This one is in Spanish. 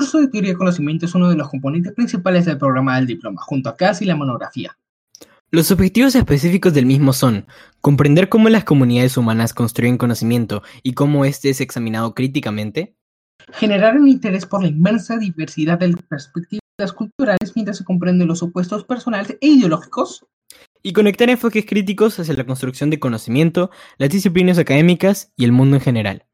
curso de teoría de conocimiento es uno de los componentes principales del programa del diploma, junto a CAS y la monografía. Los objetivos específicos del mismo son comprender cómo las comunidades humanas construyen conocimiento y cómo éste es examinado críticamente, generar un interés por la inmensa diversidad de perspectivas culturales mientras se comprenden los opuestos personales e ideológicos, y conectar enfoques críticos hacia la construcción de conocimiento, las disciplinas académicas y el mundo en general.